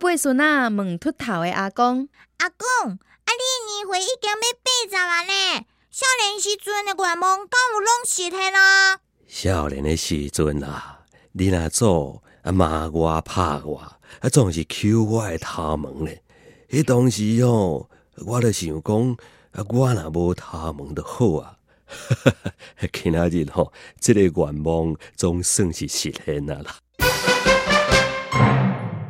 外孙啊问秃头的阿公：阿公，啊，你年岁已经要八十啊呢？少年时阵的愿望，敢有拢实现啊？少年的时阵啊，你若做啊骂我拍我，啊总是揪我的头毛咧。迄当时哦，我著想讲，啊我若无头毛就好啊。今仔日吼，即个愿望总算是实现啊啦。